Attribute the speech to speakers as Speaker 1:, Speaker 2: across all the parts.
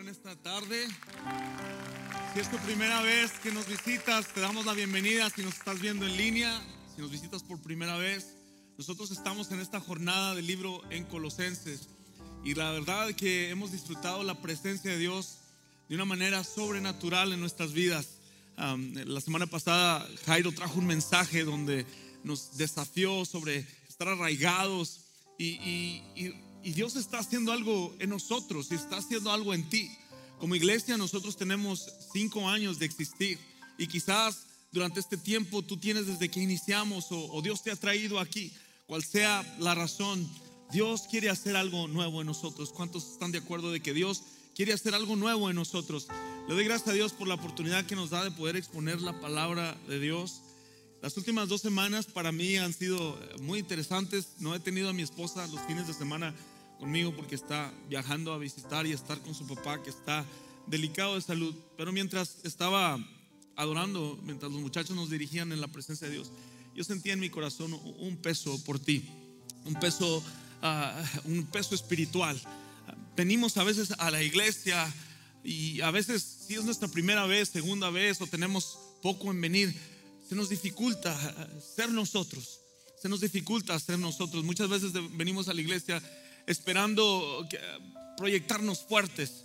Speaker 1: En esta tarde. Si es tu primera vez que nos visitas, te damos la bienvenida. Si nos estás viendo en línea, si nos visitas por primera vez, nosotros estamos en esta jornada del libro en Colosenses. Y la verdad que hemos disfrutado la presencia de Dios de una manera sobrenatural en nuestras vidas. Um, la semana pasada Jairo trajo un mensaje donde nos desafió sobre estar arraigados y, y- y- y Dios está haciendo algo en nosotros y está haciendo algo en ti. Como iglesia nosotros tenemos cinco años de existir y quizás durante este tiempo tú tienes desde que iniciamos o, Dios te ha traído aquí, cual sea la razón, Dios quiere hacer algo nuevo en nosotros. ¿Cuántos están de acuerdo de que Dios quiere hacer algo nuevo en nosotros? Le doy gracias a Dios por la oportunidad que nos da de poder exponer la palabra de Dios. Las últimas dos semanas para mí han sido eh, muy interesantes. No he tenido a mi esposa los fines de semana conmigo porque está viajando a visitar y estar con su papá que está delicado de salud. Pero mientras estaba adorando, mientras los muchachos nos dirigían en la presencia de Dios, yo sentía en mi corazón un- peso por ti, un peso, ah, un peso espiritual. Venimos a veces a la iglesia y a veces si es nuestra primera vez, segunda vez o tenemos poco en venir, se nos dificulta ser nosotros. Se nos dificulta ser nosotros. Muchas veces venimos a la iglesia esperando que- proyectarnos fuertes.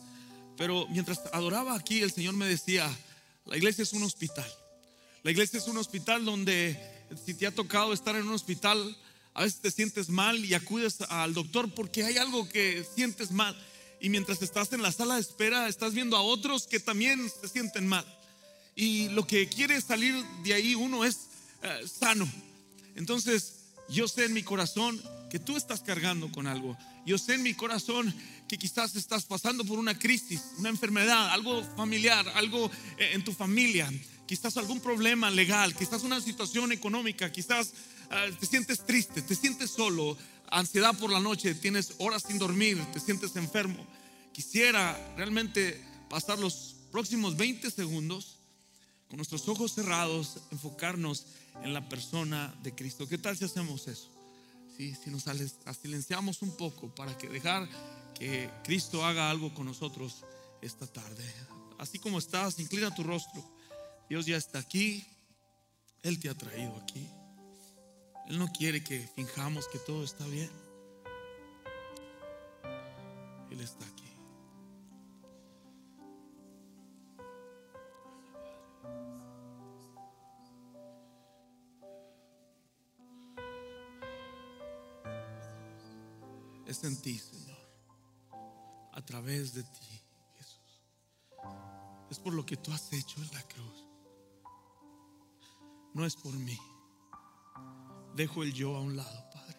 Speaker 1: Pero mientras adoraba aquí, el Señor me decía, la iglesia es un hospital. La iglesia es un hospital donde si te ha tocado estar en un hospital, a veces te sientes mal y acudes al doctor porque hay algo que sientes mal. Y mientras estás en la sala de espera, estás viendo a otros que también se sienten mal. Y lo que quiere salir de ahí uno es eh, sano. Entonces, yo sé en mi corazón que tú estás cargando con algo. Yo sé en mi corazón que quizás estás pasando por una crisis, una enfermedad, algo familiar, algo eh, en tu familia, quizás algún problema legal, quizás una situación económica, quizás ah, te sientes triste, te sientes solo, ansiedad por la noche, tienes horas sin dormir, te sientes enfermo. Quisiera realmente pasar los próximos 20 segundos con nuestros ojos cerrados, enfocarnos en la persona de Cristo. ¿Qué tal si hacemos eso? Sí, si nos silenciamos un poco para que dejar que Cristo haga algo con nosotros esta tarde. Así como estás, inclina tu rostro. Dios ya está aquí. Él te ha traído aquí. Él no quiere que finjamos que todo está bien. Él está aquí. Es en ti, Señor. A través de ti, Jesús. Es por lo que tú has hecho en la cruz. No es por mí. Dejo el yo a un lado, Padre.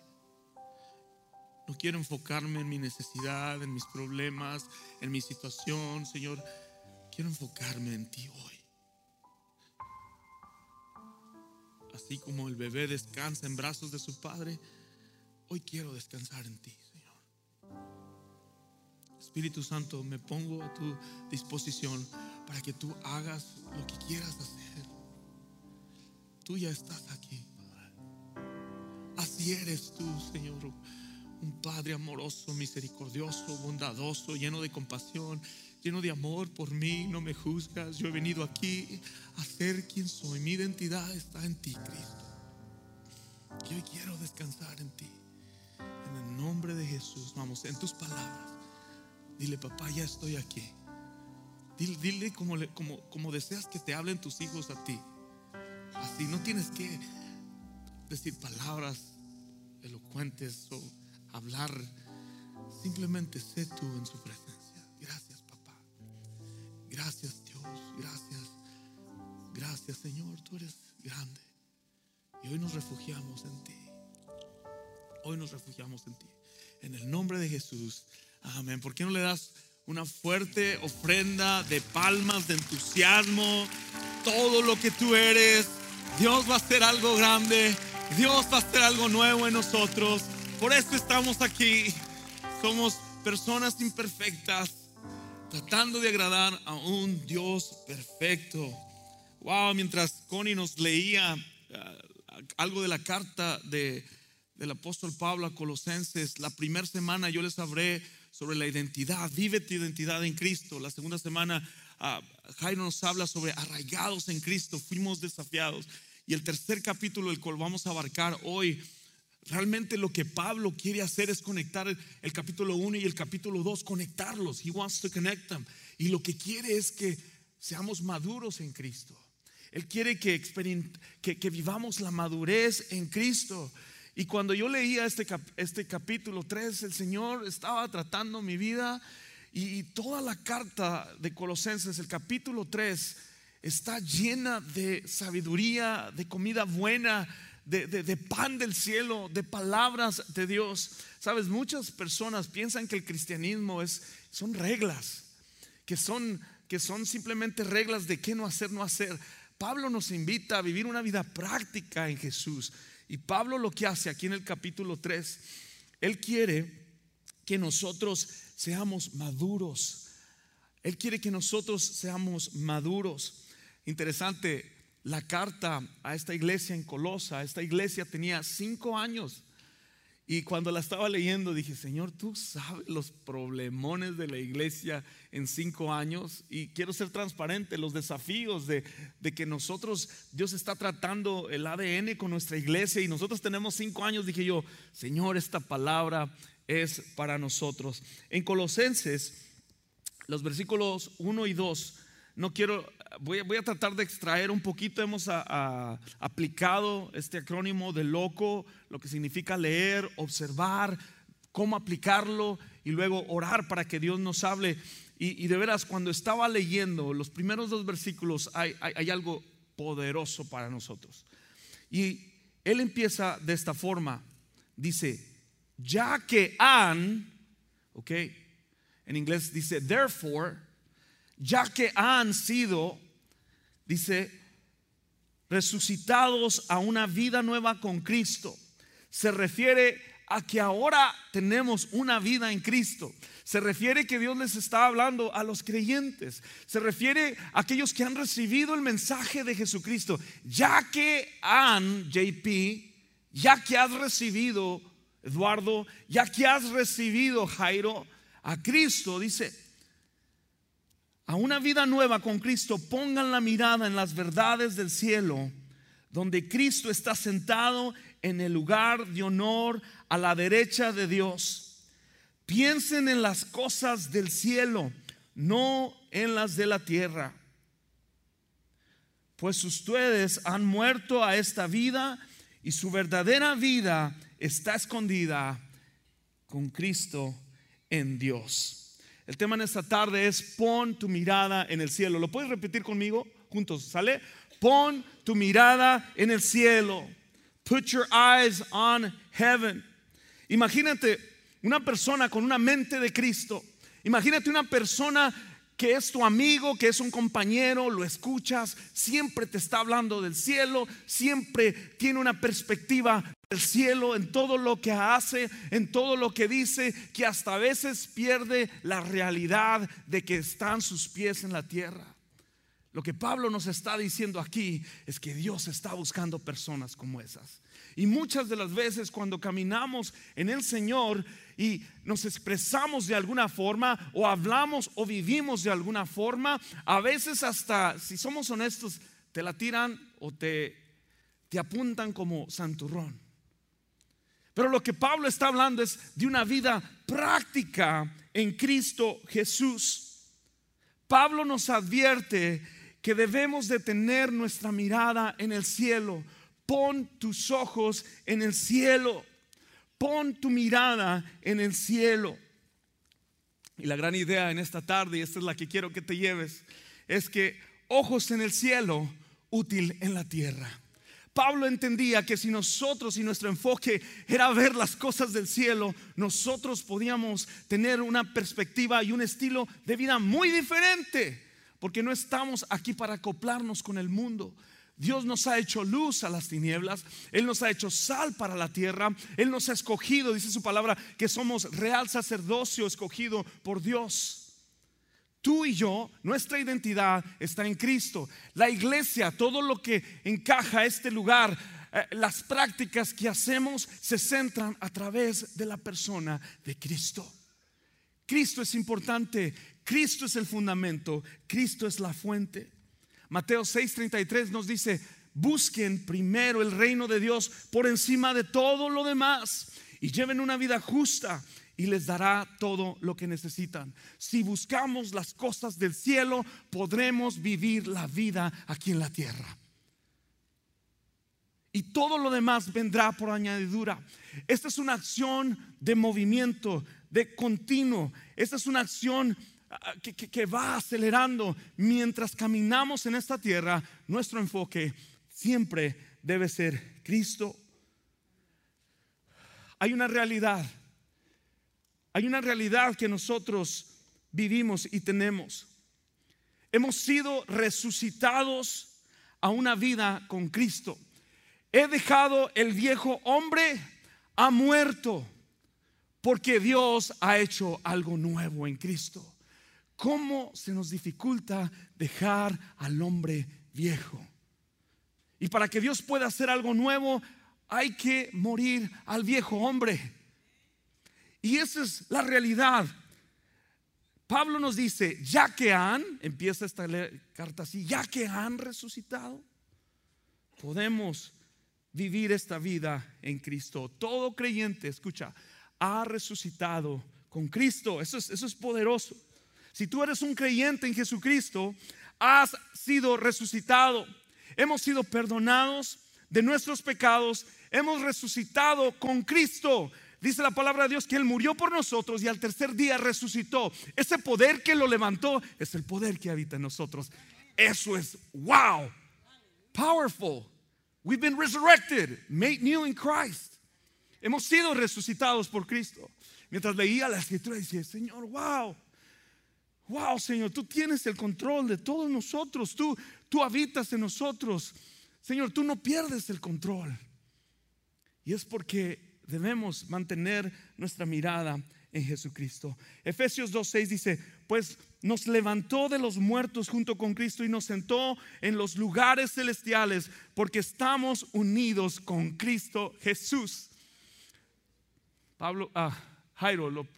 Speaker 1: No quiero enfocarme en mi necesidad, en mis problemas, en mi situación, Señor. Quiero enfocarme en ti hoy. Así como el bebé descansa en brazos de su padre, hoy quiero descansar en ti. Espíritu Santo, me pongo a tu disposición para que tú hagas lo que quieras hacer. Tú ya estás aquí. Así eres tú, Señor. Un Padre amoroso, misericordioso, bondadoso, lleno de compasión, lleno de amor por mí. No me juzgas. Yo he venido aquí a ser quien soy. Mi identidad está en ti, Cristo. Y hoy quiero descansar en ti. En el nombre de Jesús, vamos, en tus palabras. Dile, papá, ya estoy aquí. Dile, dile como, deseas que te hablen tus hijos a ti. Así, no tienes que decir palabras elocuentes o hablar. Simplemente sé tú en su presencia. Gracias, papá. Gracias, Dios. Gracias. Gracias, Señor. Tú eres grande. Y hoy nos refugiamos en ti. Hoy nos refugiamos en ti. En el nombre de Jesús. Amén. ¿Por qué no le das una fuerte ofrenda de palmas, de entusiasmo? Todo lo que tú eres. Dios va a hacer algo grande. Dios va a hacer algo nuevo en nosotros. Por eso estamos aquí. Somos personas imperfectas. Tratando de agradar a un Dios perfecto. Wow, mientras Connie nos leía ah, algo de la carta de, del apóstol Pablo a Colosenses, la primera semana yo les hablé sobre la identidad. Vive tu identidad en Cristo. La segunda semana ah, Jairo nos habla sobre arraigados en Cristo. Fuimos desafiados. Y el tercer capítulo, el cual vamos a abarcar hoy, realmente lo que Pablo quiere hacer es conectar el, capítulo 1 y el capítulo 2, conectarlos. He wants to connect them. Y lo que quiere es que seamos maduros en Cristo. Él quiere que, que, vivamos la madurez en Cristo. Y cuando yo leía este, este capítulo 3, el Señor estaba tratando mi vida y, toda la carta de Colosenses, el capítulo 3, está llena de sabiduría, de comida buena, de, de, pan del cielo, de palabras de Dios. Sabes, muchas personas piensan que el cristianismo es, son reglas, que son, que son simplemente reglas de qué no hacer, no hacer. Pablo nos invita a vivir una vida práctica en Jesús. Y Pablo lo que hace aquí en el capítulo 3, él quiere que nosotros seamos maduros. Él quiere que nosotros seamos maduros. Interesante, la carta a esta iglesia en Colosa, esta iglesia tenía cinco años y cuando la estaba leyendo dije, Señor, tú sabes los problemones de la iglesia en cinco años y quiero ser transparente, los desafíos de, que nosotros, Dios está tratando el ADN con nuestra iglesia y nosotros tenemos cinco años, dije yo, Señor, esta palabra es para nosotros. En Colosenses, los versículos 1 y 2, no quiero, voy, voy, a tratar de extraer un poquito, hemos aplicado este acrónimo de loco, lo que significa leer, observar, cómo aplicarlo y luego orar para que Dios nos hable. Y, de veras, cuando estaba leyendo los primeros dos versículos, hay, hay algo poderoso para nosotros. Y él empieza de esta forma, dice, ya que han, ok, en inglés dice, therefore, ya que han sido, dice, resucitados a una vida nueva con Cristo. Se refiere a que ahora tenemos una vida en Cristo. Se refiere que Dios les está hablando a los creyentes. Se refiere a aquellos que han recibido el mensaje de Jesucristo. Ya que han, JP, ya que has recibido, Eduardo, ya que has recibido, Jairo, a Cristo, dice, a una vida nueva con Cristo, pongan la mirada en las verdades del cielo, donde Cristo está sentado en el lugar de honor a la derecha de Dios. Piensen en las cosas del cielo, no en las de la tierra. Pues ustedes han muerto a esta vida y su verdadera vida está escondida con Cristo en Dios. El tema en esta tarde es pon tu mirada en el cielo. ¿Lo puedes repetir conmigo? Juntos, ¿sale? Pon tu mirada en el cielo. Put your eyes on heaven. Imagínate una persona con una mente de Cristo. Imagínate una persona que es tu amigo, que es un compañero, lo escuchas, siempre te está hablando del cielo, siempre tiene una perspectiva del cielo en todo lo que hace, en todo lo que dice, que hasta a veces pierde la realidad de que están sus pies en la tierra. Lo que Pablo nos está diciendo aquí es que Dios está buscando personas como esas. Y muchas de las veces cuando caminamos en el Señor y nos expresamos de alguna forma o hablamos o vivimos de alguna forma, a veces hasta, si somos honestos, te la tiran o te, te apuntan como santurrón. Pero lo que Pablo está hablando es de una vida práctica en Cristo Jesús. Pablo nos advierte que debemos de tener nuestra mirada en el cielo. Pon tus ojos en el cielo. Pon tu mirada en el cielo. Y la gran idea en esta tarde, y esta es la que quiero que te lleves, es que ojos en el cielo, útil en la tierra. Pablo entendía que si nosotros y nuestro enfoque era ver las cosas del cielo, nosotros podíamos tener una perspectiva y un estilo de vida muy diferente porque no estamos aquí para acoplarnos con el mundo. Dios nos ha hecho luz a las tinieblas, Él nos ha hecho sal para la tierra, Él nos ha escogido, dice su palabra, que somos real sacerdocio escogido por Dios. Tú y yo, nuestra identidad está en Cristo. La iglesia, todo lo que encaja este lugar, eh, las prácticas que hacemos se centran a través de la persona de Cristo. Cristo es importante, Cristo es el fundamento, Cristo es la fuente. Mateo 6:33 nos dice, busquen primero el reino de Dios por encima de todo lo demás y lleven una vida justa y les dará todo lo que necesitan. Si buscamos las cosas del cielo, podremos vivir la vida aquí en la tierra. Y todo lo demás vendrá por añadidura. Esta es una acción de movimiento, de continuo. Esta es una acción que va acelerando. Mientras caminamos en esta tierra, nuestro enfoque siempre debe ser Cristo. Hay una realidad hay una realidad que nosotros vivimos y tenemos. Hemos sido resucitados a una vida con Cristo. He dejado el viejo hombre, ha muerto, porque Dios ha hecho algo nuevo en Cristo. ¿Cómo se nos dificulta dejar al hombre viejo? Y para que Dios pueda hacer algo nuevo, hay que morir al viejo hombre. Y esa es la realidad. Pablo nos dice, ya que han, empieza esta carta así, ya que han resucitado, podemos vivir esta vida en Cristo. Todo creyente, escucha, ha resucitado con Cristo. Eso es, eso es poderoso. Si tú eres un creyente en Jesucristo, has sido resucitado. Hemos sido perdonados de nuestros pecados. Hemos resucitado con Cristo. Dice la palabra de Dios que Él murió por nosotros y al tercer día resucitó. Ese poder que lo levantó es el poder que habita en nosotros. Eso es wow, powerful. We've been resurrected, made new in Christ. Hemos sido resucitados por Cristo. Mientras leía la escritura decía, Señor, wow, wow, Señor, tú tienes el control de todos nosotros, tú, tú habitas en nosotros. Señor, tú no pierdes el control. Y es porque debemos mantener nuestra mirada en Jesucristo. Efesios 2.6 dice, pues nos levantó de los muertos junto con Cristo y nos sentó en los lugares celestiales porque estamos unidos con Cristo Jesús. Pablo, ah, Jairo lo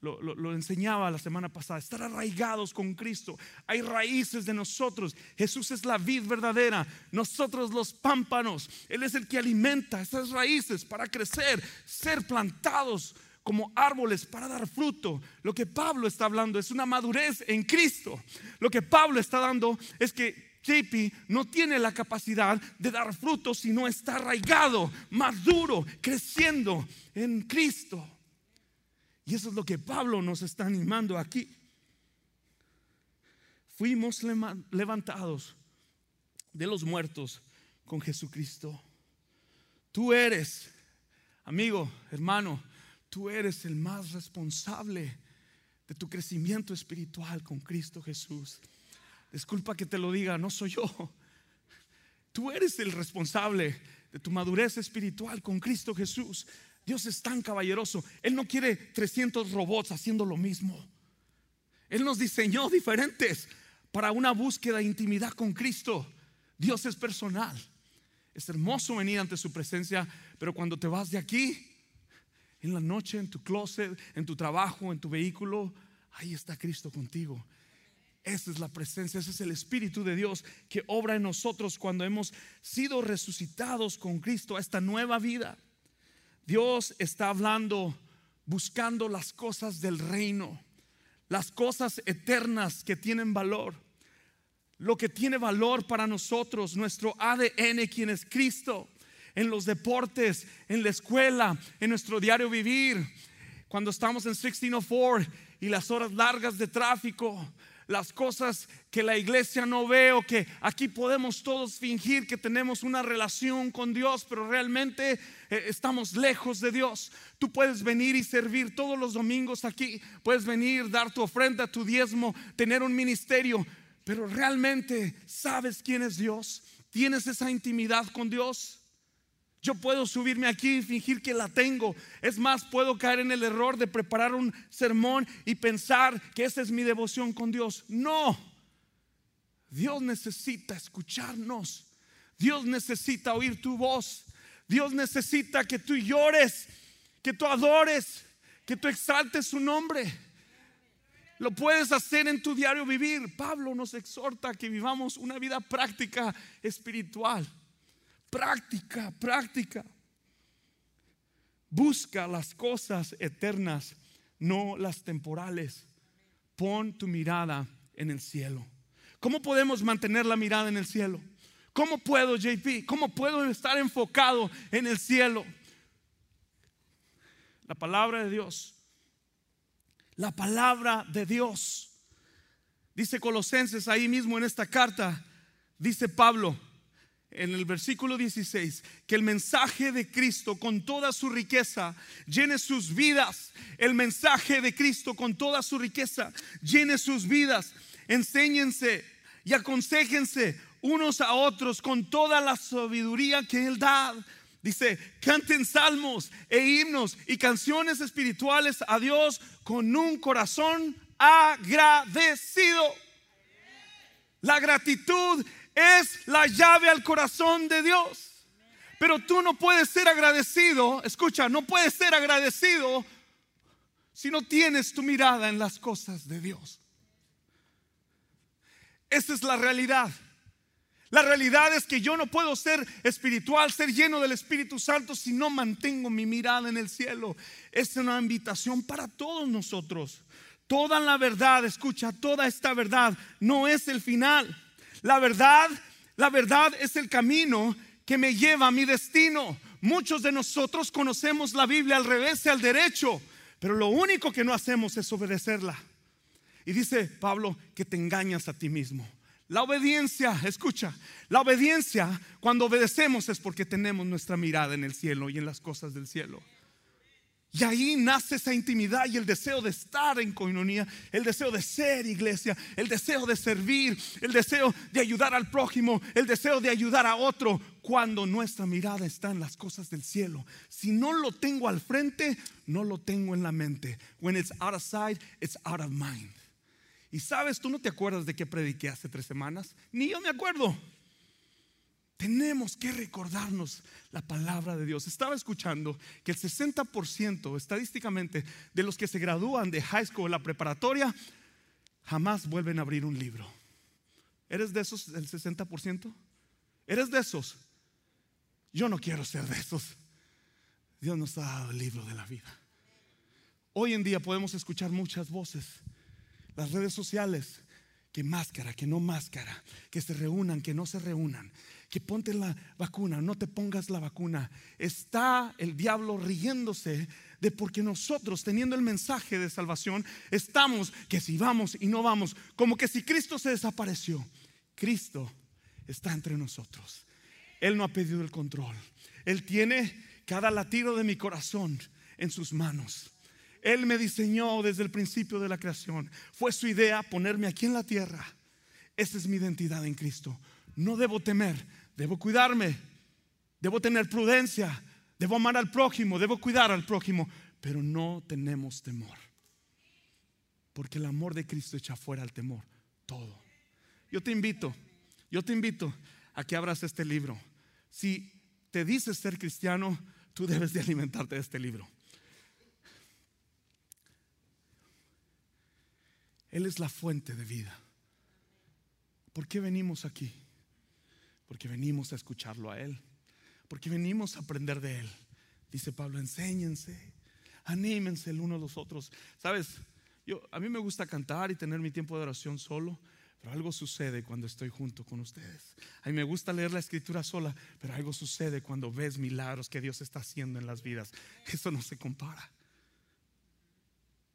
Speaker 1: lo, enseñaba la semana pasada, estar arraigados con Cristo. Hay raíces de nosotros. Jesús es la vid verdadera, nosotros los pámpanos. Él es el que alimenta esas raíces para crecer, ser plantados como árboles para dar fruto. Lo que Pablo está hablando es una madurez en Cristo. Lo que Pablo está dando es que JP no tiene la capacidad de dar fruto si no está arraigado, maduro, creciendo en Cristo. Y eso es lo que Pablo nos está animando aquí. Fuimos levantados de los muertos con Jesucristo. Tú eres, amigo, hermano, tú eres el más responsable de tu crecimiento espiritual con Cristo Jesús. Disculpa que te lo diga, no soy yo. Tú eres el responsable de tu madurez espiritual con Cristo Jesús. Dios es tan caballeroso. Él no quiere 300 robots haciendo lo mismo. Él nos diseñó diferentes para una búsqueda de intimidad con Cristo. Dios es personal. Es hermoso venir ante su presencia, pero cuando te vas de aquí, en la noche, en tu closet, en tu trabajo, en tu vehículo, ahí está Cristo contigo. Esa es la presencia, ese es el Espíritu de Dios que obra en nosotros cuando hemos sido resucitados con Cristo a esta nueva vida. Dios está hablando, buscando las cosas del reino, las cosas eternas que tienen valor. Lo que tiene valor para nosotros, nuestro ADN, quien es Cristo, en los deportes, en la escuela, en nuestro diario vivir, cuando estamos en 1604 y las horas largas de tráfico, las cosas que la iglesia no ve o que aquí podemos todos fingir que tenemos una relación con Dios, pero realmente eh, estamos lejos de Dios. Tú puedes venir y servir todos los domingos aquí, puedes venir, dar tu ofrenda, tu diezmo, tener un ministerio, pero realmente sabes quién es Dios, tienes esa intimidad con Dios. Yo puedo subirme aquí y fingir que la tengo. Es más, puedo caer en el error de preparar un sermón y pensar que esa es mi devoción con Dios. No. Dios necesita escucharnos. Dios necesita oír tu voz. Dios necesita que tú llores, que tú adores, que tú exaltes su nombre. Lo puedes hacer en tu diario vivir. Pablo nos exhorta a que vivamos una vida práctica espiritual. Práctica, práctica. Busca las cosas eternas, no las temporales. Pon tu mirada en el cielo. ¿Cómo podemos mantener la mirada en el cielo? ¿Cómo puedo, JP? ¿Cómo puedo estar enfocado en el cielo? La palabra de Dios. La palabra de Dios. Dice Colosenses ahí mismo en esta carta, dice Pablo en el versículo 16, que el mensaje de Cristo con toda su riqueza llene sus vidas. El mensaje de Cristo con toda su riqueza llene sus vidas. Enséñense y aconsejense unos a otros con toda la sabiduría que Él da. Dice, canten salmos e himnos y canciones espirituales a Dios con un corazón agradecido. La gratitud es la llave al corazón de Dios. Pero tú no puedes ser agradecido, escucha, no puedes ser agradecido si no tienes tu mirada en las cosas de Dios. Esa es la realidad. La realidad es que yo no puedo ser espiritual, ser lleno del Espíritu Santo si no mantengo mi mirada en el cielo. Es una invitación para todos nosotros. Toda la verdad, escucha, toda esta verdad no es el final. La verdad, la verdad es el camino que me lleva a mi destino. Muchos de nosotros conocemos la Biblia al revés y al derecho, pero lo único que no hacemos es obedecerla. Y dice Pablo que te engañas a ti mismo. La obediencia, escucha, la obediencia cuando obedecemos es porque tenemos nuestra mirada en el cielo y en las cosas del cielo. Y ahí nace esa intimidad y el deseo de estar en coinonía, el deseo de ser iglesia, el deseo de servir, el deseo de ayudar al prójimo, el deseo de ayudar a otro, cuando nuestra mirada está en las cosas del cielo. Si no lo tengo al frente, no lo tengo en la mente. When it's out of sight, it's out of mind. Y sabes, tú no te acuerdas de qué prediqué hace tres semanas, ni yo me acuerdo. Tenemos que recordarnos la palabra de Dios. Estaba escuchando que el 60% estadísticamente de los que se gradúan de high school, la preparatoria, jamás vuelven a abrir un libro. ¿Eres de esos del 60%? ¿Eres de esos? Yo no quiero ser de esos. Dios nos ha dado el libro de la vida. Hoy en día podemos escuchar muchas voces. Las redes sociales, que máscara, que no máscara, que se reúnan, que no se reúnan, que ponte la vacuna, no te pongas la vacuna. Está el diablo riéndose de porque nosotros, teniendo el mensaje de salvación, estamos que si vamos y no vamos, como que si Cristo se desapareció. Cristo está entre nosotros. Él no ha pedido el control. Él tiene cada latido de mi corazón en sus manos. Él me diseñó desde el principio de la creación. Fue su idea ponerme aquí en la tierra. Esa es mi identidad en Cristo. No debo temer, debo cuidarme, debo tener prudencia, debo amar al prójimo, debo cuidar al prójimo, pero no tenemos temor. Porque el amor de Cristo echa fuera el temor, todo. Yo te invito, yo te invito a que abras este libro. Si te dices ser cristiano, tú debes de alimentarte de este libro. Él es la fuente de vida. ¿Por qué venimos aquí? Porque venimos a escucharlo a Él. Porque venimos a aprender de Él. Dice Pablo, enséñense, anímense el uno a los otros. Sabes, yo, a mí me gusta cantar y tener mi tiempo de oración solo, pero algo sucede cuando estoy junto con ustedes. A mí me gusta leer la escritura sola, pero algo sucede cuando ves milagros que Dios está haciendo en las vidas. Eso no se compara.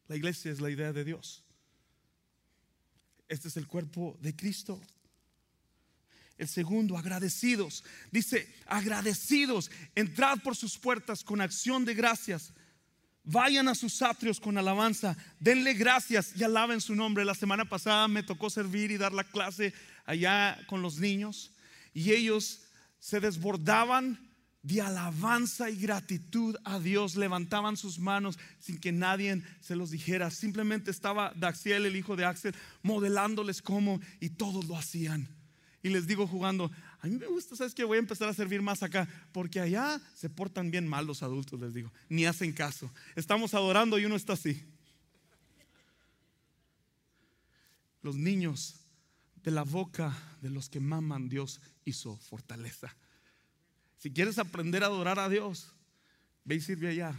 Speaker 1: La iglesia es la idea de Dios. Este es el cuerpo de Cristo. El segundo, agradecidos. Dice, agradecidos, entrad por sus puertas con acción de gracias. Vayan a sus atrios con alabanza. Denle gracias y alaben su nombre. La semana pasada me tocó servir y dar la clase allá con los niños. Y ellos se desbordaban de alabanza y gratitud a Dios. Levantaban sus manos sin que nadie se los dijera. Simplemente estaba Daxiel, el hijo de Axel, modelándoles cómo y todos lo hacían y les digo jugando, a mí me gusta, ¿sabes que Voy a empezar a servir más acá, porque allá se portan bien mal los adultos, les digo, ni hacen caso. Estamos adorando y uno está así. los niños de la boca de los que maman Dios hizo fortaleza. Si quieres aprender a adorar a Dios, ve y sirve allá.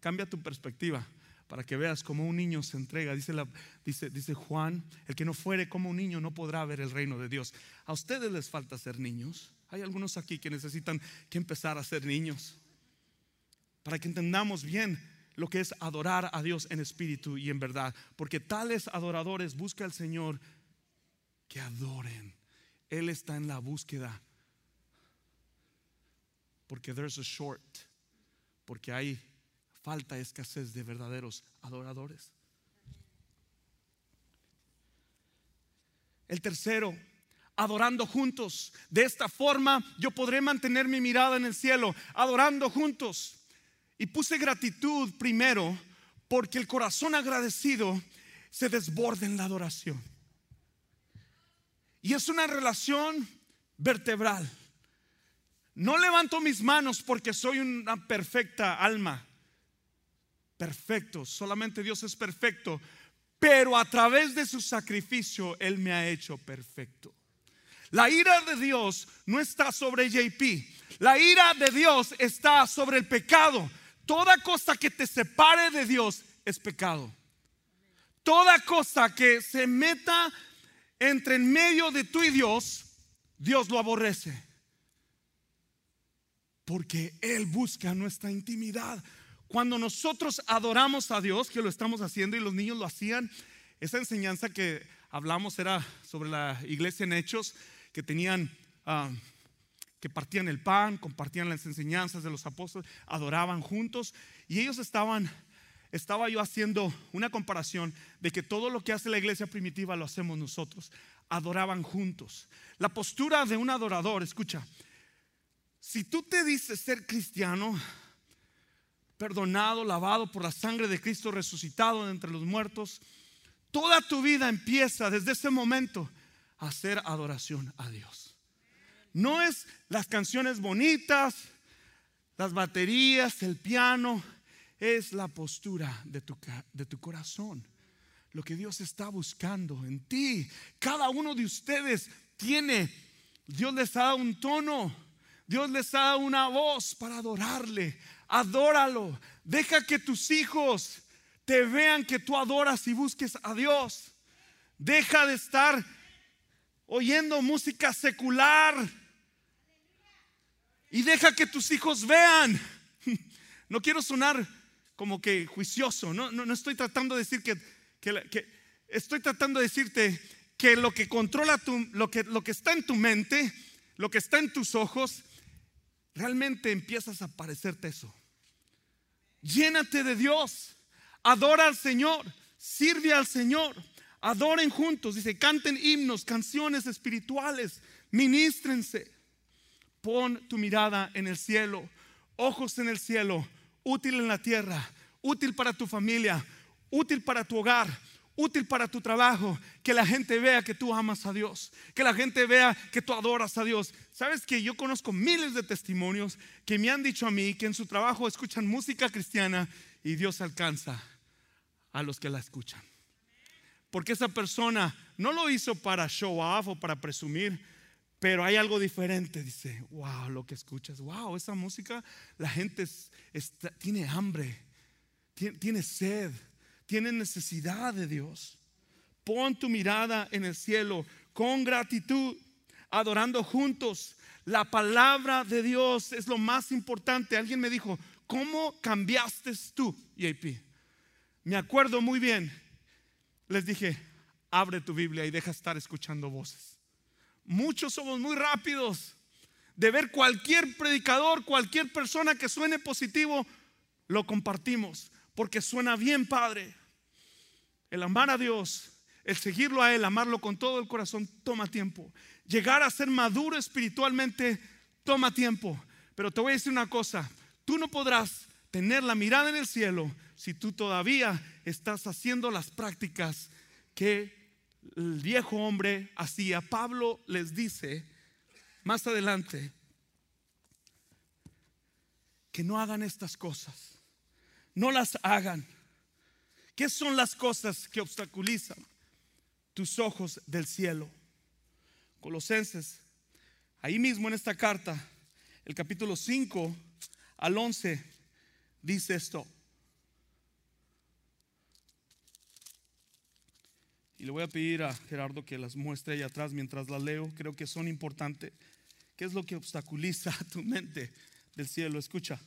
Speaker 1: Cambia tu perspectiva para que veas cómo un niño se entrega. Dice, la, dice, dice Juan, el que no fuere como un niño no podrá ver el reino de Dios. A ustedes les falta ser niños. Hay algunos aquí que necesitan que empezar a ser niños. Para que entendamos bien lo que es adorar a Dios en espíritu y en verdad. Porque tales adoradores busca el Señor que adoren. Él está en la búsqueda. Porque there's a short. Porque hay falta escasez de verdaderos adoradores. El tercero, adorando juntos. De esta forma yo podré mantener mi mirada en el cielo, adorando juntos. Y puse gratitud primero porque el corazón agradecido se desborda en la adoración. Y es una relación vertebral. No levanto mis manos porque soy una perfecta alma perfecto, solamente Dios es perfecto, pero a través de su sacrificio Él me ha hecho perfecto. La ira de Dios no está sobre JP, la ira de Dios está sobre el pecado. Toda cosa que te separe de Dios es pecado. Toda cosa que se meta entre en medio de tú y Dios, Dios lo aborrece. Porque Él busca nuestra intimidad. Cuando nosotros adoramos a Dios, que lo estamos haciendo y los niños lo hacían, esa enseñanza que hablamos era sobre la iglesia en Hechos, que tenían, ah, que partían el pan, compartían las enseñanzas de los apóstoles, adoraban juntos y ellos estaban, estaba yo haciendo una comparación de que todo lo que hace la iglesia primitiva lo hacemos nosotros, adoraban juntos. La postura de un adorador, escucha, si tú te dices ser cristiano, perdonado, lavado por la sangre de Cristo, resucitado de entre los muertos, toda tu vida empieza desde ese momento a hacer adoración a Dios. No es las canciones bonitas, las baterías, el piano, es la postura de tu, de tu corazón. Lo que Dios está buscando en ti. Cada uno de ustedes tiene, Dios les ha dado un tono, Dios les ha dado una voz para adorarle, adóralo. Deja que tus hijos te vean que tú adoras y busques a Dios. Deja de estar oyendo música secular. Y deja que tus hijos vean. No quiero sonar como que juicioso. No, no, estoy tratando de decir que, que, estoy tratando de decirte que lo que controla tu, lo que, lo que está en tu mente, lo que está en tus ojos, realmente empiezas a parecerte eso. Llénate de Dios. Adora al Señor. Sirve al Señor. Adoren juntos. Dice, canten himnos, canciones espirituales. Ministrense. Pon tu mirada en el cielo. Ojos en el cielo. Útil en la tierra. Útil para tu familia. Útil para tu hogar útil para tu trabajo, que la gente vea que tú amas a Dios, que la gente vea que tú adoras a Dios. Sabes que yo conozco miles de testimonios que me han dicho a mí que en su trabajo escuchan música cristiana y Dios alcanza a los que la escuchan. Porque esa persona no lo hizo para show off o para presumir, pero hay algo diferente. Dice, wow, lo que escuchas, wow, esa música, la gente tiene hambre, tiene sed tienen necesidad de Dios. Pon tu mirada en el cielo con gratitud, adorando juntos. La palabra de Dios es lo más importante. Alguien me dijo, ¿cómo cambiaste tú, JP? Me acuerdo muy bien. Les dije, abre tu Biblia y deja estar escuchando voces. Muchos somos muy rápidos de ver cualquier predicador, cualquier persona que suene positivo, lo compartimos porque suena bien, Padre. El amar a Dios, el seguirlo a Él, amarlo con todo el corazón, toma tiempo. Llegar a ser maduro espiritualmente toma tiempo. Pero te voy a decir una cosa, tú no podrás tener la mirada en el cielo si tú todavía estás haciendo las prácticas que el viejo hombre hacía. Pablo les dice más adelante que no hagan estas cosas, no las hagan. ¿Qué son las cosas que obstaculizan tus ojos del cielo. Colosenses, ahí mismo en esta carta, el capítulo 5 al 11, dice esto. Y le voy a pedir a Gerardo que las muestre ahí atrás mientras las leo. Creo que son importantes. ¿Qué es lo que obstaculiza tu mente del cielo? Escucha.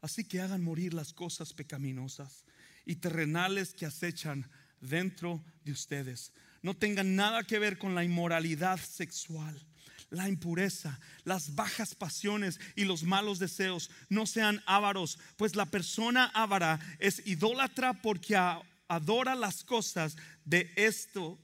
Speaker 1: Así que hagan morir las cosas pecaminosas y terrenales que acechan dentro de ustedes. No tengan nada que ver con la inmoralidad sexual, la impureza, las bajas pasiones y los malos deseos. No sean ávaros, pues la persona ávara es idólatra porque adora las cosas de esto,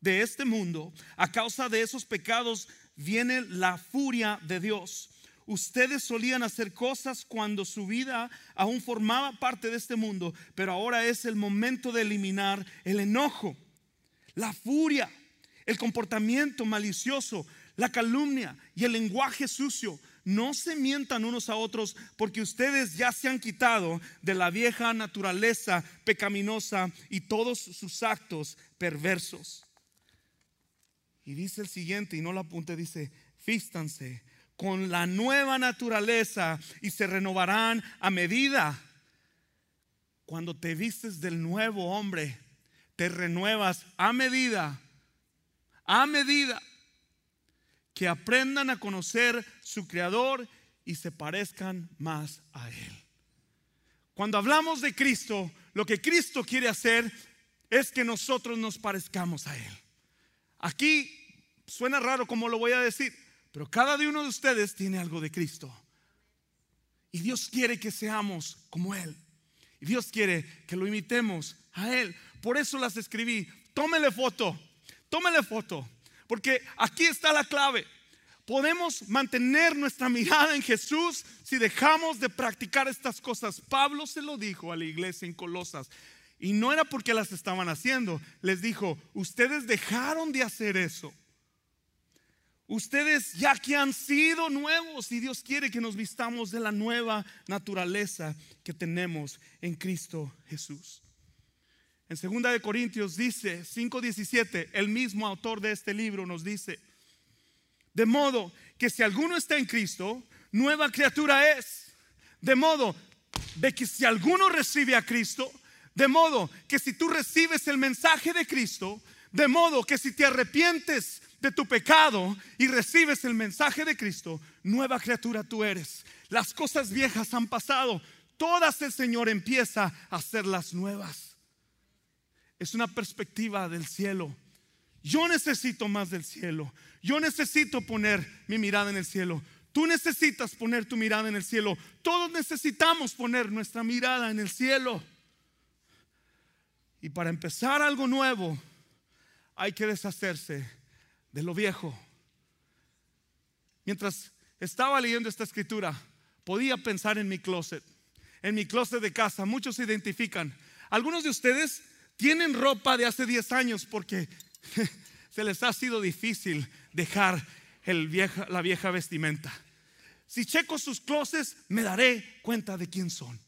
Speaker 1: de este mundo. A causa de esos pecados viene la furia de Dios. Ustedes solían hacer cosas cuando su vida aún formaba parte de este mundo, pero ahora es el momento de eliminar el enojo, la furia, el comportamiento malicioso, la calumnia y el lenguaje sucio. No se mientan unos a otros porque ustedes ya se han quitado de la vieja naturaleza pecaminosa y todos sus actos perversos. Y dice el siguiente, y no lo apunte, dice, fístanse con la nueva naturaleza y se renovarán a medida. Cuando te vistes del nuevo hombre, te renuevas a medida, a medida que aprendan a conocer su creador y se parezcan más a él. Cuando hablamos de Cristo, lo que Cristo quiere hacer es que nosotros nos parezcamos a él. Aquí suena raro como lo voy a decir, pero cada uno de ustedes tiene algo de Cristo. Y Dios quiere que seamos como Él. Y Dios quiere que lo imitemos a Él. Por eso las escribí. Tómele foto. Tómele foto. Porque aquí está la clave. Podemos mantener nuestra mirada en Jesús si dejamos de practicar estas cosas. Pablo se lo dijo a la iglesia en Colosas. Y no era porque las estaban haciendo. Les dijo, ustedes dejaron de hacer eso. Ustedes ya que han sido nuevos y Dios quiere que nos vistamos de la nueva naturaleza que tenemos en Cristo Jesús. En 2 de Corintios dice 5:17, el mismo autor de este libro nos dice, de modo que si alguno está en Cristo, nueva criatura es. De modo de que si alguno recibe a Cristo, de modo que si tú recibes el mensaje de Cristo, de modo que si te arrepientes de tu pecado y recibes el mensaje de Cristo, nueva criatura tú eres. Las cosas viejas han pasado, todas el Señor empieza a hacerlas nuevas. Es una perspectiva del cielo. Yo necesito más del cielo. Yo necesito poner mi mirada en el cielo. Tú necesitas poner tu mirada en el cielo. Todos necesitamos poner nuestra mirada en el cielo. Y para empezar algo nuevo, hay que deshacerse de lo viejo. Mientras estaba leyendo esta escritura, podía pensar en mi closet, en mi closet de casa. Muchos se identifican. Algunos de ustedes tienen ropa de hace 10 años porque se les ha sido difícil dejar la vieja vestimenta. Si checo sus closets, me daré cuenta de quién son.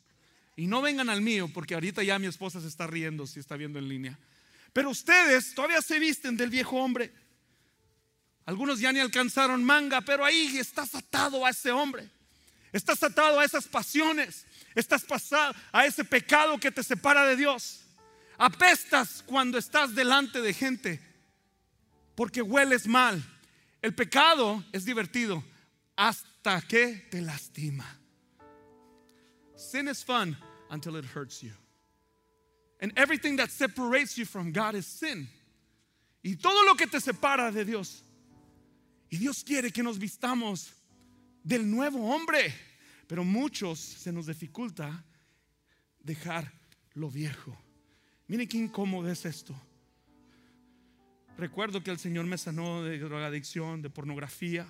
Speaker 1: Y no vengan al mío, porque ahorita ya mi esposa se está riendo si está viendo en línea. Pero ustedes todavía se visten del viejo hombre. Algunos ya ni alcanzaron manga, pero ahí estás atado a ese hombre. Estás atado a esas pasiones. Estás pasado a ese pecado que te separa de Dios. Apestas cuando estás delante de gente porque hueles mal. El pecado es divertido hasta que te lastima. Sin is fun until it hurts you. And everything that separates you from God is sin. Y todo lo que te separa de Dios y Dios quiere que nos vistamos del nuevo hombre, pero muchos se nos dificulta dejar lo viejo. Miren qué incómodo es esto. Recuerdo que el Señor me sanó de drogadicción, de pornografía,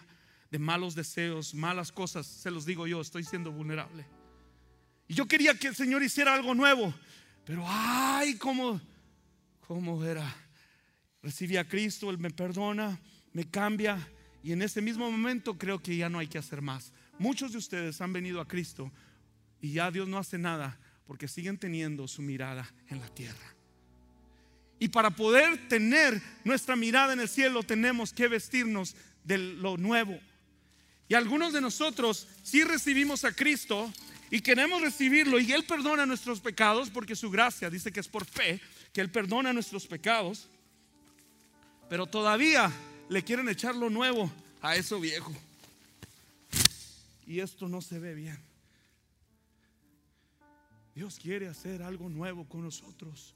Speaker 1: de malos deseos, malas cosas. Se los digo yo, estoy siendo vulnerable. Y yo quería que el Señor hiciera algo nuevo, pero ay, cómo, cómo era. Recibí a Cristo, Él me perdona, me cambia y en ese mismo momento creo que ya no hay que hacer más. Muchos de ustedes han venido a Cristo y ya Dios no hace nada porque siguen teniendo su mirada en la tierra. Y para poder tener nuestra mirada en el cielo tenemos que vestirnos de lo nuevo. Y algunos de nosotros sí recibimos a Cristo y queremos recibirlo y Él perdona nuestros pecados porque su gracia dice que es por fe, que Él perdona nuestros pecados. Pero todavía le quieren echar lo nuevo a eso viejo. Y esto no se ve bien. Dios quiere hacer algo nuevo con nosotros.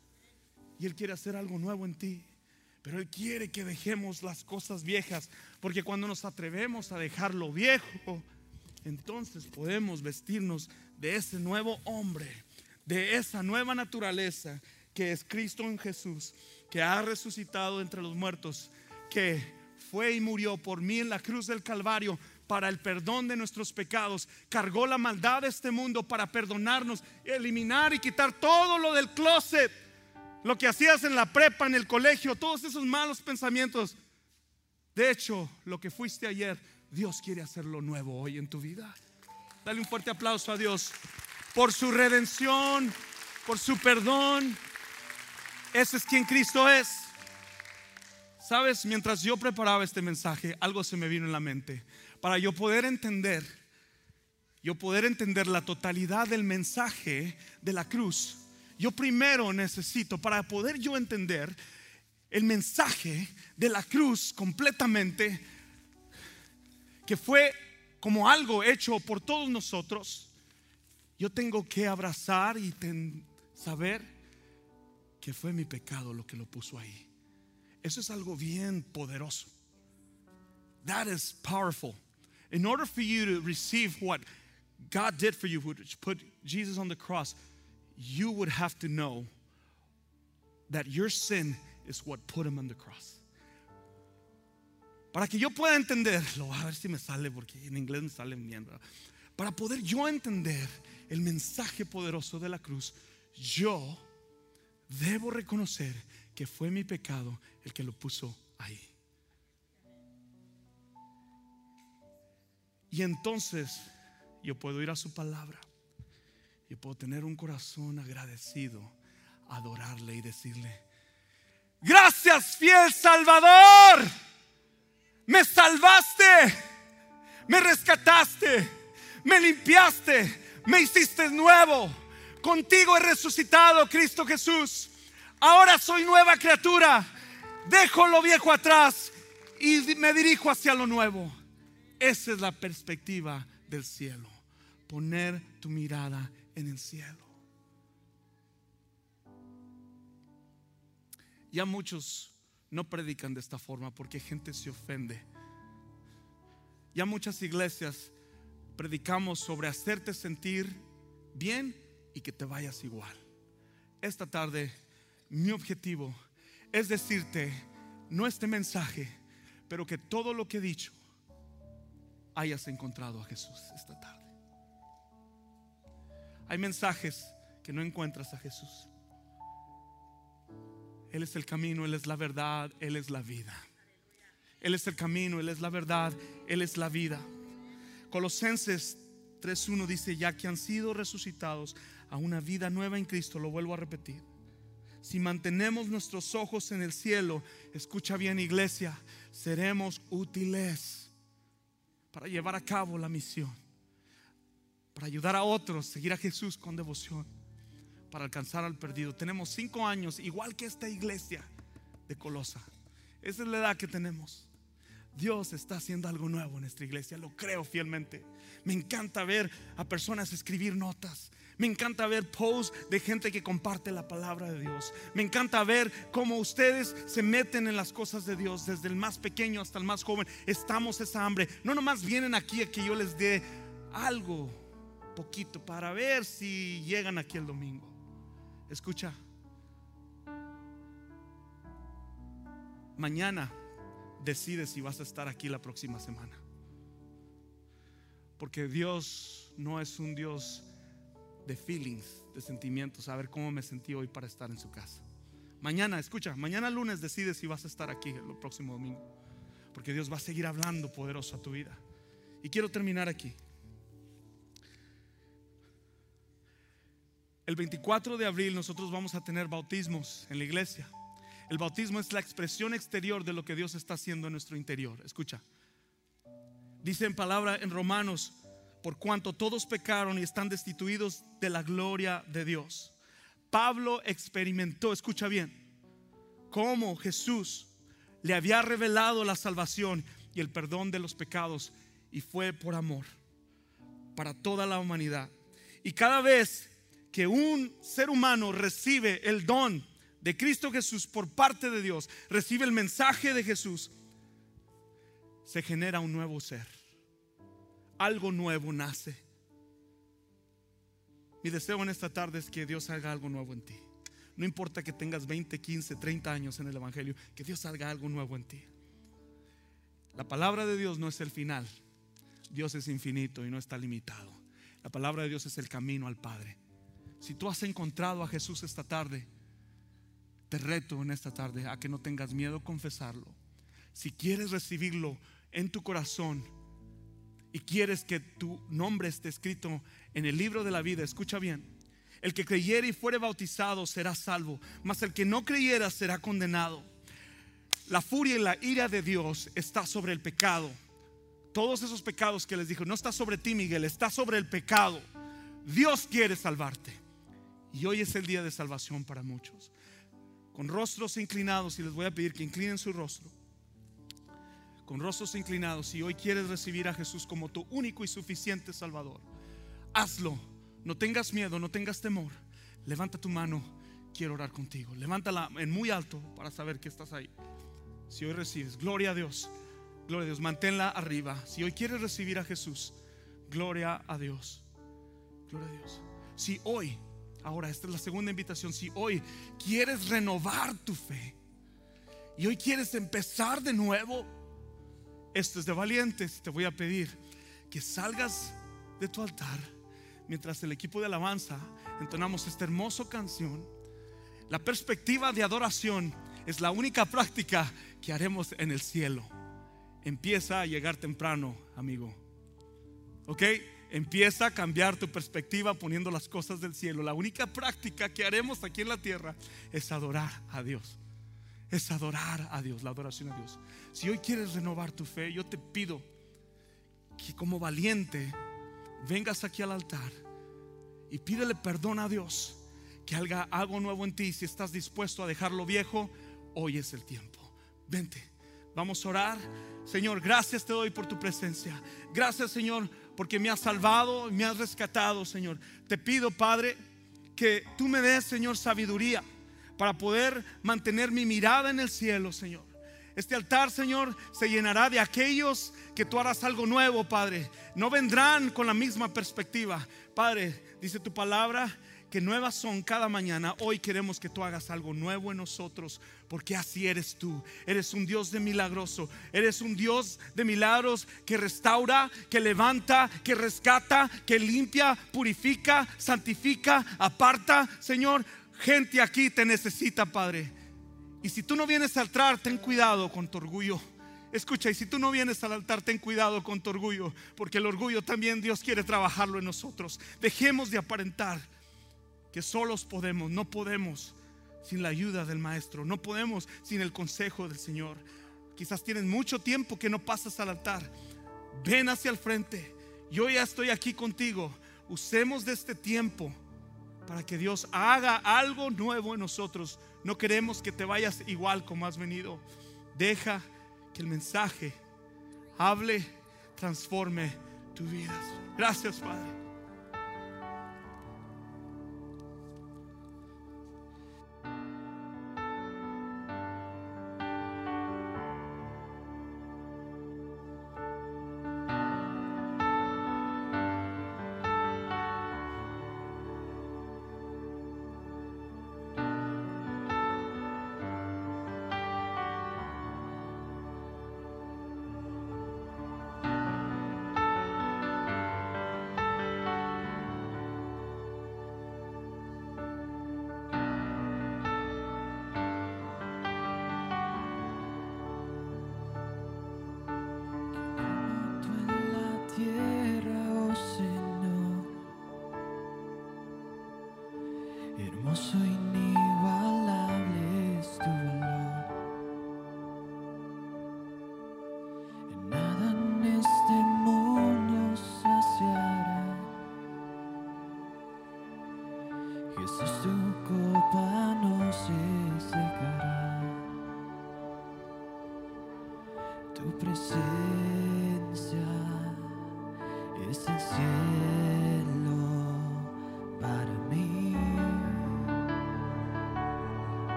Speaker 1: Y Él quiere hacer algo nuevo en ti. Pero Él quiere que dejemos las cosas viejas. Porque cuando nos atrevemos a dejar lo viejo, entonces podemos vestirnos de ese nuevo hombre, de esa nueva naturaleza que es Cristo en Jesús, que ha resucitado entre los muertos, que fue y murió por mí en la cruz del Calvario para el perdón de nuestros pecados, cargó la maldad de este mundo para perdonarnos, eliminar y quitar todo lo del closet lo que hacías en la prepa, en el colegio, todos esos malos pensamientos. De hecho, lo que fuiste ayer, Dios quiere hacerlo nuevo hoy en tu vida. Dale un fuerte aplauso a Dios por su redención, por su perdón. Ese es quien Cristo es. Sabes, mientras yo preparaba este mensaje, algo se me vino en la mente. Para yo poder entender, yo poder entender la totalidad del mensaje de la cruz, yo primero necesito, para poder yo entender el mensaje de la cruz completamente, que fue como algo hecho por todos nosotros, yo tengo que abrazar y saber que fue mi pecado lo que lo puso ahí. Eso es algo bien poderoso. That is powerful. In order for you to receive what God did for you, which put Jesus on the cross, you would have to know that your sin is what put him on the cross. Para que yo pueda entenderlo, a ver si me sale porque en inglés me sale bien. Para poder yo entender el mensaje poderoso de la cruz, yo debo reconocer que fue mi pecado el que lo puso ahí. Y entonces yo puedo ir a su palabra. Y puedo tener un corazón agradecido, adorarle y decirle, gracias fiel Salvador, me salvaste, me rescataste, me limpiaste, me hiciste nuevo, contigo he resucitado, Cristo Jesús, ahora soy nueva criatura, dejo lo viejo atrás y me dirijo hacia lo nuevo. Esa es la perspectiva del cielo, poner tu mirada en el cielo. Ya muchos no predican de esta forma porque gente se ofende. Ya muchas iglesias predicamos sobre hacerte sentir bien y que te vayas igual. Esta tarde mi objetivo es decirte, no este mensaje, pero que todo lo que he dicho hayas encontrado a Jesús esta tarde. Hay mensajes que no encuentras a Jesús. Él es el camino, Él es la verdad, Él es la vida. Él es el camino, Él es la verdad, Él es la vida. Colosenses 3.1 dice, ya que han sido resucitados a una vida nueva en Cristo, lo vuelvo a repetir. Si mantenemos nuestros ojos en el cielo, escucha bien iglesia, seremos útiles para llevar a cabo la misión para ayudar a otros, seguir a Jesús con devoción, para alcanzar al perdido. Tenemos cinco años, igual que esta iglesia de Colosa. Esa es la edad que tenemos. Dios está haciendo algo nuevo en nuestra iglesia, lo creo fielmente. Me encanta ver a personas escribir notas. Me encanta ver posts de gente que comparte la palabra de Dios. Me encanta ver cómo ustedes se meten en las cosas de Dios, desde el más pequeño hasta el más joven. Estamos esa hambre. No nomás vienen aquí a que yo les dé algo poquito para ver si llegan aquí el domingo. Escucha. Mañana decides si vas a estar aquí la próxima semana. Porque Dios no es un Dios de feelings, de sentimientos, a ver cómo me sentí hoy para estar en su casa. Mañana, escucha, mañana lunes decides si vas a estar aquí el próximo domingo. Porque Dios va a seguir hablando poderoso a tu vida. Y quiero terminar aquí. El 24 de abril nosotros vamos a tener bautismos en la iglesia. El bautismo es la expresión exterior de lo que Dios está haciendo en nuestro interior. Escucha. Dice en palabra en Romanos, por cuanto todos pecaron y están destituidos de la gloria de Dios. Pablo experimentó, escucha bien, cómo Jesús le había revelado la salvación y el perdón de los pecados y fue por amor para toda la humanidad. Y cada vez que un ser humano recibe el don de Cristo Jesús por parte de Dios, recibe el mensaje de Jesús, se genera un nuevo ser. Algo nuevo nace. Mi deseo en esta tarde es que Dios haga algo nuevo en ti. No importa que tengas 20, 15, 30 años en el Evangelio, que Dios haga algo nuevo en ti. La palabra de Dios no es el final. Dios es infinito y no está limitado. La palabra de Dios es el camino al Padre. Si tú has encontrado a Jesús esta tarde, te reto en esta tarde a que no tengas miedo a confesarlo. Si quieres recibirlo en tu corazón y quieres que tu nombre esté escrito en el libro de la vida, escucha bien. El que creyere y fuere bautizado será salvo, mas el que no creyera será condenado. La furia y la ira de Dios está sobre el pecado. Todos esos pecados que les dijo, no está sobre ti, Miguel, está sobre el pecado. Dios quiere salvarte. Y hoy es el día de salvación para muchos. Con rostros inclinados, y les voy a pedir que inclinen su rostro. Con rostros inclinados, si hoy quieres recibir a Jesús como tu único y suficiente Salvador, hazlo. No tengas miedo, no tengas temor. Levanta tu mano, quiero orar contigo. Levántala en muy alto para saber que estás ahí. Si hoy recibes, gloria a Dios, gloria a Dios, manténla arriba. Si hoy quieres recibir a Jesús, gloria a Dios, gloria a Dios. Si hoy Ahora, esta es la segunda invitación. Si hoy quieres renovar tu fe y hoy quieres empezar de nuevo, esto es de valientes. Te voy a pedir que salgas de tu altar mientras el equipo de alabanza entonamos esta hermosa canción. La perspectiva de adoración es la única práctica que haremos en el cielo. Empieza a llegar temprano, amigo. ¿Ok? Empieza a cambiar tu perspectiva poniendo las cosas del cielo. La única práctica que haremos aquí en la tierra es adorar a Dios. Es adorar a Dios, la adoración a Dios. Si hoy quieres renovar tu fe, yo te pido que como valiente vengas aquí al altar y pídele perdón a Dios, que haga algo nuevo en ti. Si estás dispuesto a dejarlo viejo, hoy es el tiempo. Vente, vamos a orar. Señor, gracias te doy por tu presencia. Gracias, Señor porque me has salvado, me has rescatado, Señor. Te pido, Padre, que tú me des, Señor, sabiduría para poder mantener mi mirada en el cielo, Señor. Este altar, Señor, se llenará de aquellos que tú harás algo nuevo, Padre. No vendrán con la misma perspectiva. Padre, dice tu palabra que nuevas son cada mañana. Hoy queremos que tú hagas algo nuevo en nosotros, porque así eres tú. Eres un Dios de milagroso, eres un Dios de milagros que restaura, que levanta, que rescata, que limpia, purifica, santifica, aparta. Señor, gente aquí te necesita, Padre. Y si tú no vienes al altar, ten cuidado con tu orgullo. Escucha, y si tú no vienes al altar, ten cuidado con tu orgullo, porque el orgullo también Dios quiere trabajarlo en nosotros. Dejemos de aparentar que solos podemos, no podemos sin la ayuda del Maestro, no podemos sin el consejo del Señor. Quizás tienes mucho tiempo que no pasas al altar. Ven hacia el frente. Yo ya estoy aquí contigo. Usemos de este tiempo para que Dios haga algo nuevo en nosotros. No queremos que te vayas igual como has venido. Deja que el mensaje hable, transforme tu vida. Gracias, Padre.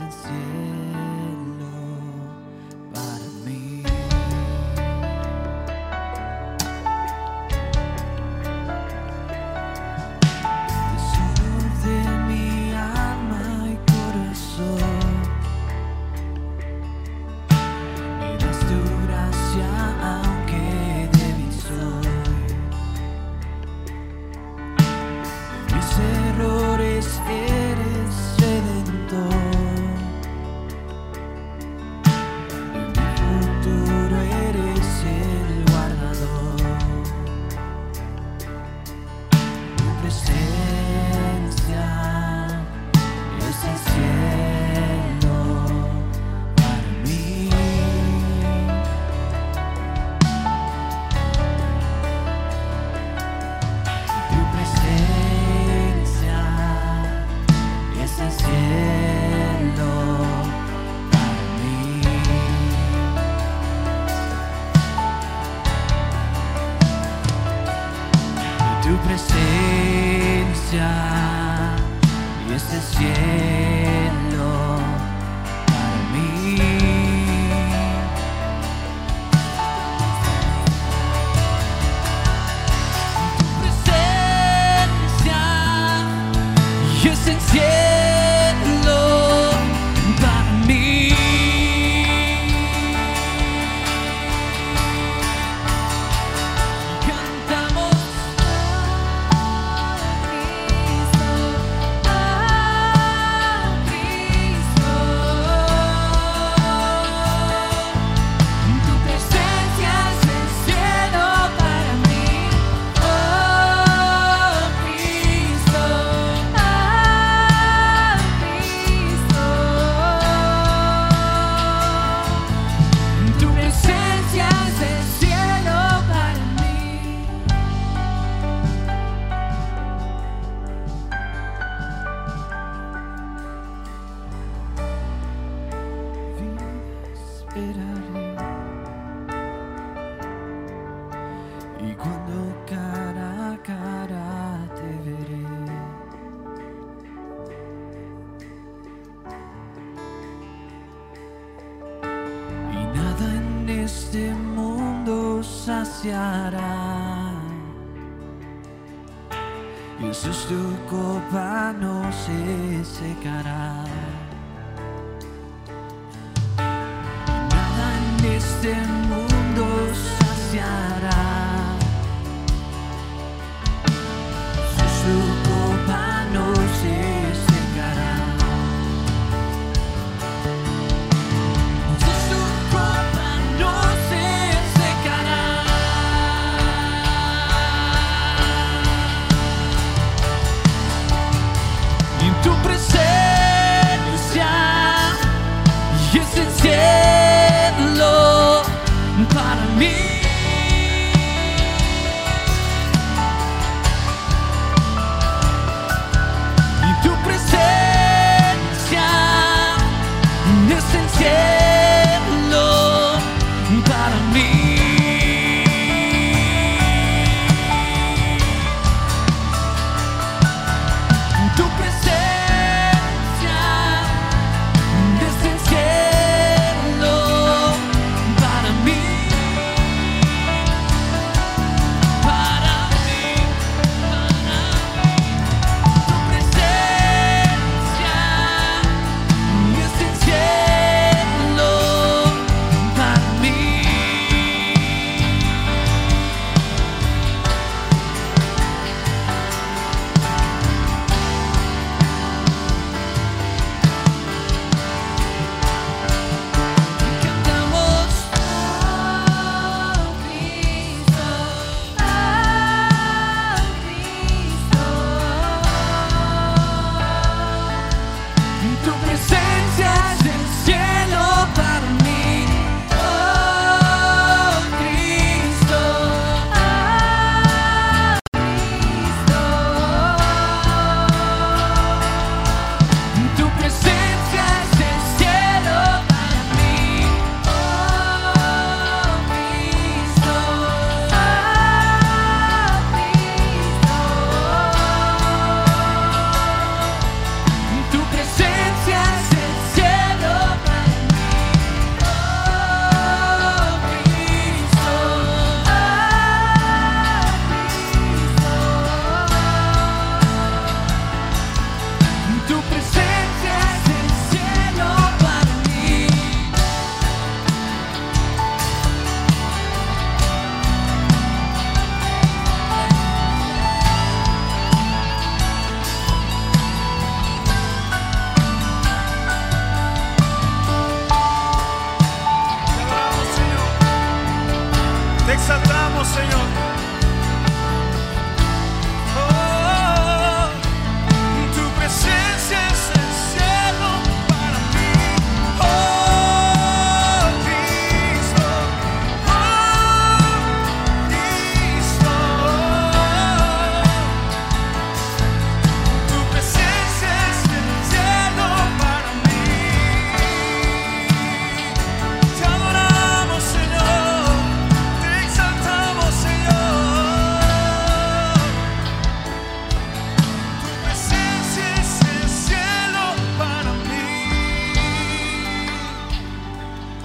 Speaker 2: Es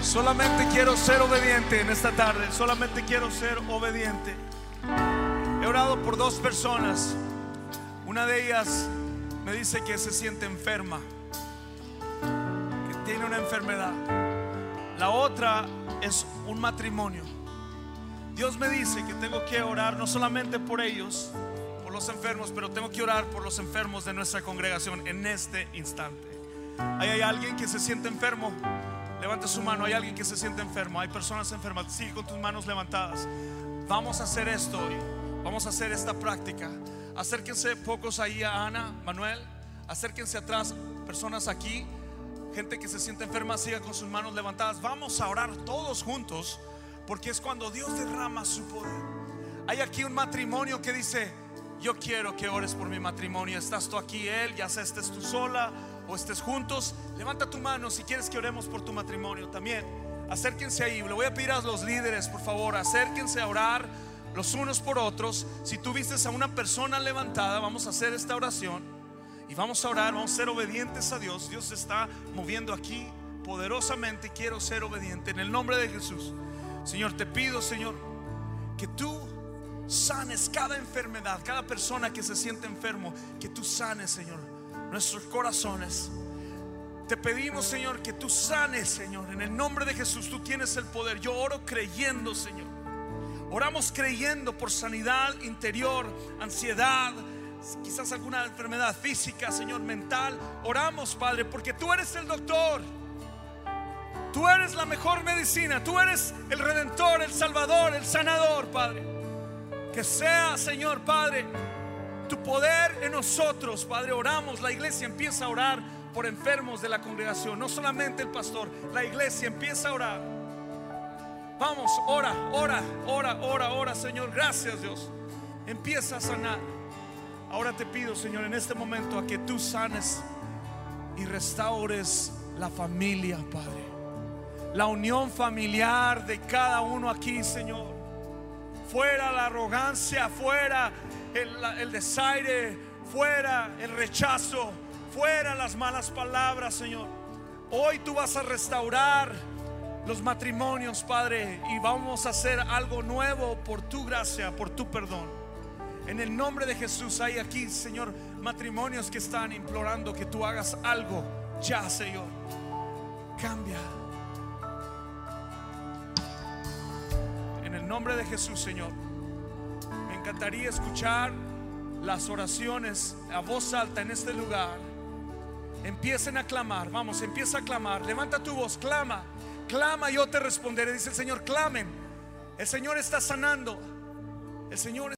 Speaker 1: Solamente quiero ser obediente en esta tarde. Solamente quiero ser obediente. He orado por dos personas. Una de ellas me dice que se siente enferma, que tiene una enfermedad. La otra es un matrimonio. Dios me dice que tengo que orar no solamente por ellos, por los enfermos, pero tengo que orar por los enfermos de nuestra congregación en este instante. Hay alguien que se siente enfermo. Levanta su mano. Hay alguien que se siente enfermo. Hay personas enfermas. Sigue con tus manos levantadas. Vamos a hacer esto hoy. Vamos a hacer esta práctica. Acérquense pocos ahí a Ana, Manuel. Acérquense atrás, personas aquí. Gente que se siente enferma, siga con sus manos levantadas. Vamos a orar todos juntos, porque es cuando Dios derrama su poder. Hay aquí un matrimonio que dice, yo quiero que ores por mi matrimonio. Estás tú aquí, él, ya sea estés tú sola o estés juntos. Levanta tu mano si quieres que oremos por tu matrimonio también. Acérquense ahí. Le voy a pedir a los líderes, por favor, acérquense a orar los unos por otros. Si tú vistes a una persona levantada, vamos a hacer esta oración y vamos a orar, vamos a ser obedientes a Dios. Dios se está moviendo aquí poderosamente y quiero ser obediente en el nombre de Jesús. Señor, te pido, Señor, que tú sanes cada enfermedad, cada persona que se siente enfermo, que tú sanes, Señor, nuestros corazones. Te pedimos, Señor, que tú sanes, Señor, en el nombre de Jesús. Tú tienes el poder. Yo oro creyendo, Señor. Oramos creyendo por sanidad interior, ansiedad, quizás alguna enfermedad física, Señor, mental. Oramos, Padre, porque tú eres el doctor. Tú eres la mejor medicina. Tú eres el redentor, el salvador, el sanador, Padre. Que sea, Señor, Padre, tu poder en nosotros, Padre. Oramos, la iglesia empieza a orar por enfermos de la congregación. No solamente el pastor, la iglesia empieza a orar. Vamos, ora, ora, ora, ora, ora, Señor. Gracias, Dios. Empieza a sanar. Ahora te pido, Señor, en este momento a que tú sanes y restaures la familia, Padre. La unión familiar de cada uno aquí, Señor. Fuera la arrogancia, fuera el, desaire, fuera el rechazo, fuera las malas palabras, Señor. Hoy tú vas a restaurar los matrimonios, Padre, y vamos a hacer algo nuevo por tu gracia, por tu perdón. En el nombre de Jesús hay aquí, Señor, matrimonios que están implorando que tú hagas algo ya, Señor. Cambia. En el nombre de Jesús, Señor. Encantaría escuchar las oraciones a voz alta en este lugar. Empiecen a clamar, vamos, empieza a clamar. Levanta tu voz, clama, clama, yo te responderé. Dice el Señor, clamen. El Señor está sanando. El Señor